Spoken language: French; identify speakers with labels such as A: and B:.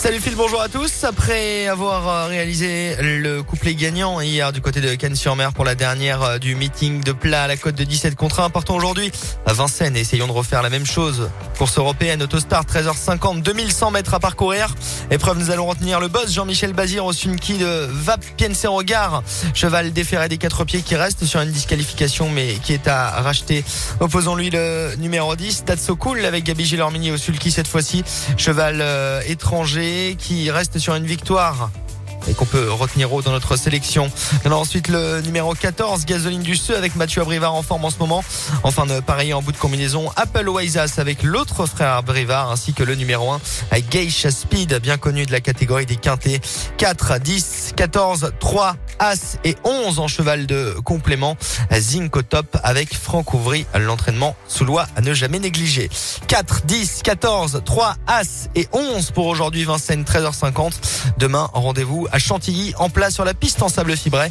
A: Salut Phil, bonjour à tous. Après avoir euh, réalisé le couplet gagnant hier du côté de Cannes-sur-Mer pour la dernière euh, du meeting de plat à la cote de 17 contre 1, partons aujourd'hui à Vincennes et essayons de refaire la même chose. Course européenne, Autostar, 13h50, 2100 mètres à parcourir. Épreuve, nous allons retenir le boss Jean-Michel Bazir au Sunki de Vap Pienserogar. Cheval déféré des quatre pieds qui reste sur une disqualification mais qui est à racheter. Opposons-lui le numéro 10, Tatso Cool avec Gabi Gilormini au Sulky cette fois-ci. Cheval euh, étranger qui reste sur une victoire et qu'on peut retenir dans notre sélection. Ensuite le numéro 14, Gasoline du Seu avec Mathieu Abrivard en forme en ce moment. Enfin de pareil en bout de combinaison, Apple Oasis avec l'autre frère Abrivard ainsi que le numéro 1 avec Geisha Speed, bien connu de la catégorie des quintés. 4, 10, 14, 3, As et 11 en cheval de complément. Zinc au top avec Franck Ouvry, l'entraînement sous loi à ne jamais négliger. 4, 10, 14, 3, As et 11 pour aujourd'hui Vincennes 13h50. Demain, rendez-vous à Chantilly en place sur la piste en sable fibré